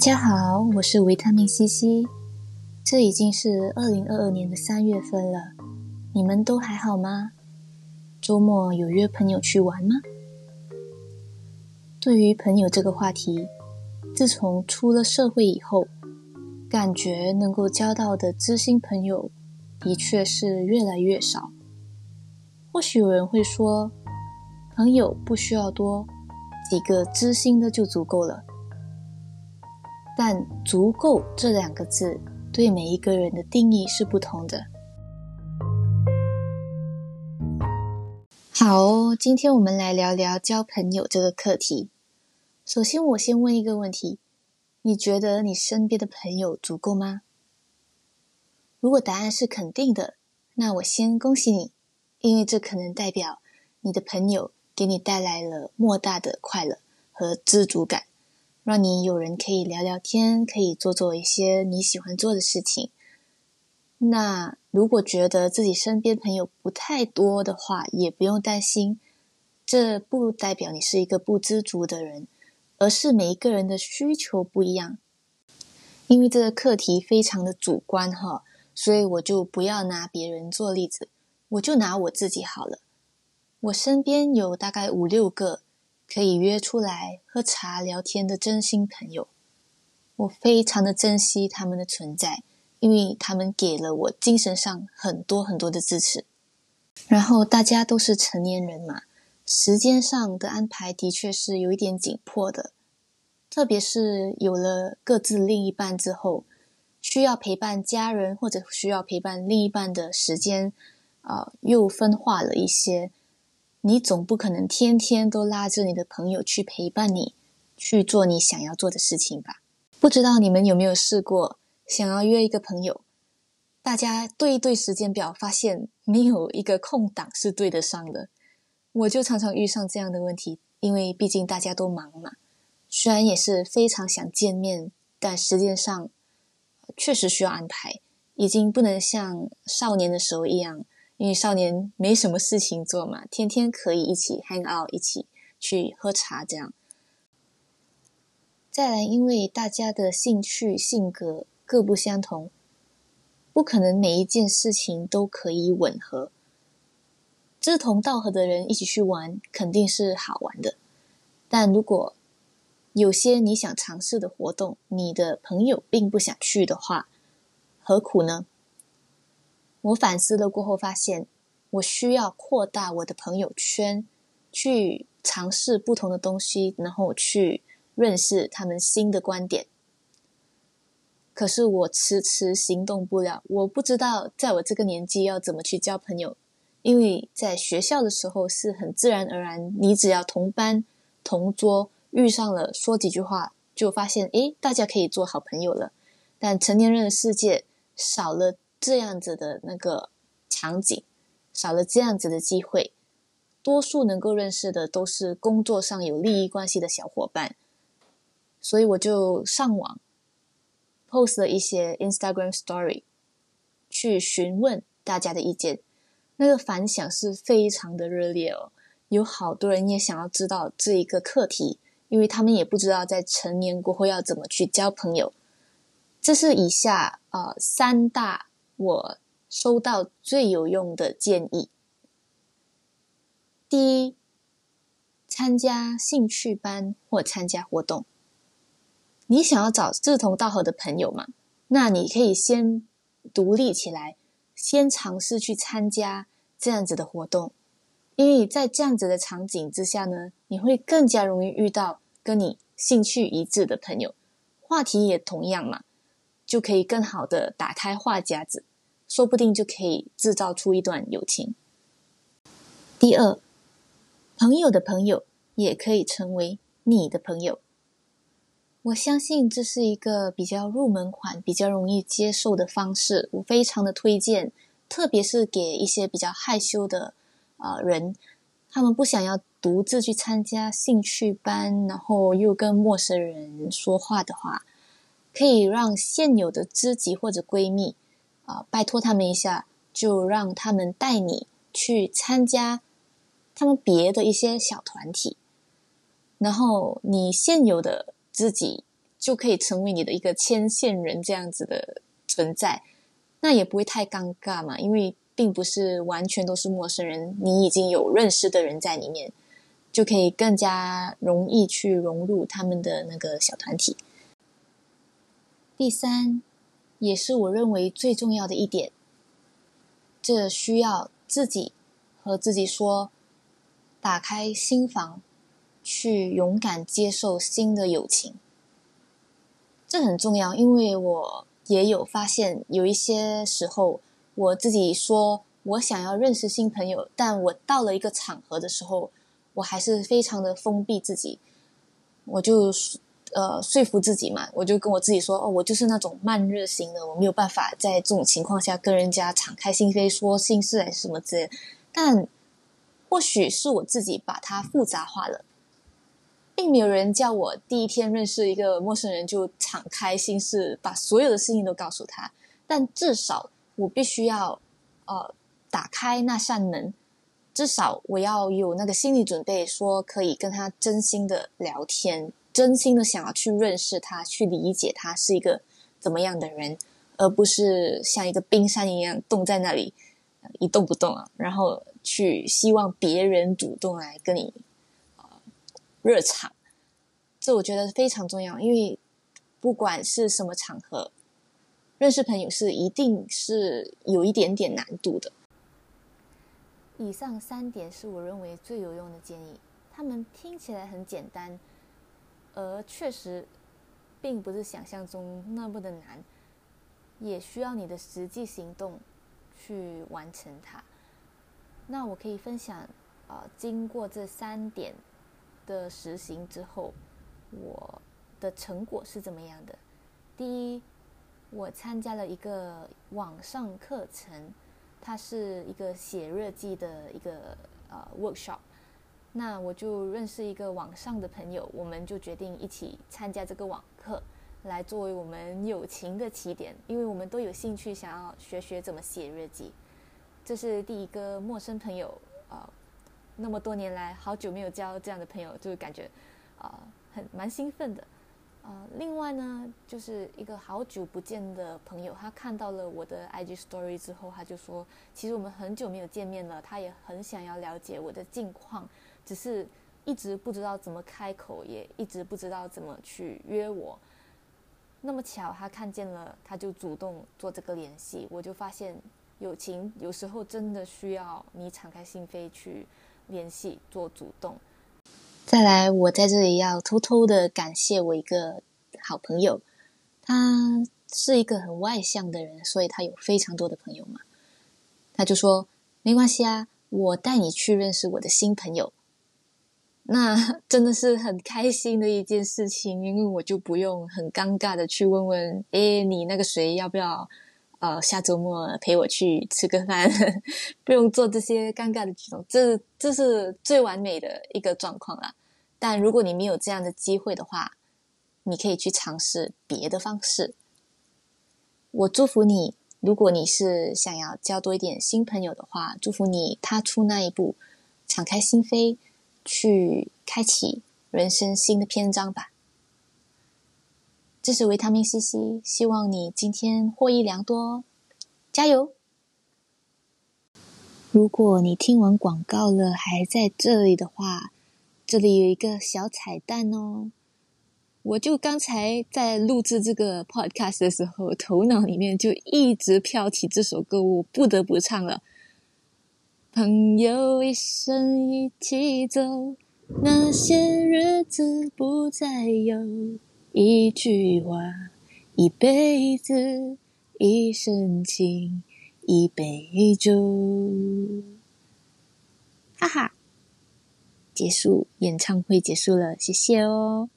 大家好，我是维他命 C C。这已经是二零二二年的三月份了，你们都还好吗？周末有约朋友去玩吗？对于朋友这个话题，自从出了社会以后，感觉能够交到的知心朋友的确是越来越少。或许有人会说，朋友不需要多，几个知心的就足够了。但“足够”这两个字对每一个人的定义是不同的。好，哦今天我们来聊聊交朋友这个课题。首先，我先问一个问题：你觉得你身边的朋友足够吗？如果答案是肯定的，那我先恭喜你，因为这可能代表你的朋友给你带来了莫大的快乐和知足感。让你有人可以聊聊天，可以做做一些你喜欢做的事情。那如果觉得自己身边朋友不太多的话，也不用担心，这不代表你是一个不知足的人，而是每一个人的需求不一样。因为这个课题非常的主观哈，所以我就不要拿别人做例子，我就拿我自己好了。我身边有大概五六个。可以约出来喝茶聊天的真心朋友，我非常的珍惜他们的存在，因为他们给了我精神上很多很多的支持。然后大家都是成年人嘛，时间上的安排的确是有一点紧迫的，特别是有了各自另一半之后，需要陪伴家人或者需要陪伴另一半的时间，啊，又分化了一些。你总不可能天天都拉着你的朋友去陪伴你，去做你想要做的事情吧？不知道你们有没有试过，想要约一个朋友，大家对一对时间表，发现没有一个空档是对得上的。我就常常遇上这样的问题，因为毕竟大家都忙嘛。虽然也是非常想见面，但时间上确实需要安排，已经不能像少年的时候一样。因为少年没什么事情做嘛，天天可以一起 hang out，一起去喝茶这样。再来，因为大家的兴趣、性格各不相同，不可能每一件事情都可以吻合。志同道合的人一起去玩，肯定是好玩的。但如果有些你想尝试的活动，你的朋友并不想去的话，何苦呢？我反思了过后，发现我需要扩大我的朋友圈，去尝试不同的东西，然后去认识他们新的观点。可是我迟迟行动不了，我不知道在我这个年纪要怎么去交朋友，因为在学校的时候是很自然而然，你只要同班同桌遇上了，说几句话就发现，诶，大家可以做好朋友了。但成年人的世界少了。这样子的那个场景，少了这样子的机会，多数能够认识的都是工作上有利益关系的小伙伴，所以我就上网 post 了一些 Instagram Story，去询问大家的意见，那个反响是非常的热烈哦，有好多人也想要知道这一个课题，因为他们也不知道在成年过后要怎么去交朋友，这是以下呃三大。我收到最有用的建议：第一，参加兴趣班或参加活动。你想要找志同道合的朋友嘛？那你可以先独立起来，先尝试去参加这样子的活动，因为在这样子的场景之下呢，你会更加容易遇到跟你兴趣一致的朋友，话题也同样嘛，就可以更好的打开话匣子。说不定就可以制造出一段友情。第二，朋友的朋友也可以成为你的朋友。我相信这是一个比较入门款、比较容易接受的方式，我非常的推荐，特别是给一些比较害羞的啊人，他们不想要独自去参加兴趣班，然后又跟陌生人说话的话，可以让现有的知己或者闺蜜。啊，拜托他们一下，就让他们带你去参加他们别的一些小团体，然后你现有的自己就可以成为你的一个牵线人这样子的存在，那也不会太尴尬嘛，因为并不是完全都是陌生人，你已经有认识的人在里面，就可以更加容易去融入他们的那个小团体。第三，也是我认为最重要的一点，这需要自己和自己说，打开心房。去勇敢接受新的友情，这很重要。因为我也有发现，有一些时候，我自己说我想要认识新朋友，但我到了一个场合的时候，我还是非常的封闭自己。我就呃说服自己嘛，我就跟我自己说：“哦，我就是那种慢热型的，我没有办法在这种情况下跟人家敞开心扉说心事还是什么之类。”但或许是我自己把它复杂化了。并没有人叫我第一天认识一个陌生人就敞开心事，把所有的事情都告诉他。但至少我必须要，呃，打开那扇门。至少我要有那个心理准备，说可以跟他真心的聊天，真心的想要去认识他，去理解他是一个怎么样的人，而不是像一个冰山一样冻在那里一动不动啊。然后去希望别人主动来跟你。热场，这我觉得非常重要，因为不管是什么场合，认识朋友是一定是有一点点难度的。以上三点是我认为最有用的建议，他们听起来很简单，而确实并不是想象中那么的难，也需要你的实际行动去完成它。那我可以分享，呃，经过这三点。的实行之后，我的成果是怎么样的？第一，我参加了一个网上课程，它是一个写日记的一个呃 workshop。那我就认识一个网上的朋友，我们就决定一起参加这个网课，来作为我们友情的起点，因为我们都有兴趣想要学学怎么写日记。这是第一个陌生朋友啊。那么多年来，好久没有交这样的朋友，就感觉，啊，很蛮兴奋的，啊，另外呢，就是一个好久不见的朋友，他看到了我的 IG Story 之后，他就说，其实我们很久没有见面了，他也很想要了解我的近况，只是一直不知道怎么开口，也一直不知道怎么去约我。那么巧，他看见了，他就主动做这个联系，我就发现，友情有时候真的需要你敞开心扉去。联系做主动。再来，我在这里要偷偷的感谢我一个好朋友，他是一个很外向的人，所以他有非常多的朋友嘛。他就说没关系啊，我带你去认识我的新朋友。那 真的是很开心的一件事情，因为我就不用很尴尬的去问问，诶，你那个谁要不要？呃，下周末陪我去吃个饭，不用做这些尴尬的举动，这这是最完美的一个状况啦。但如果你没有这样的机会的话，你可以去尝试别的方式。我祝福你，如果你是想要交多一点新朋友的话，祝福你踏出那一步，敞开心扉，去开启人生新的篇章吧。这是维他命 C C，希望你今天获益良多，加油！如果你听完广告了还在这里的话，这里有一个小彩蛋哦。我就刚才在录制这个 podcast 的时候，头脑里面就一直飘起这首歌，我不得不唱了。朋友一生一起走，那些日子不再有。一句话，一辈子，一生情，一杯酒。哈哈，结束演唱会结束了，谢谢哦。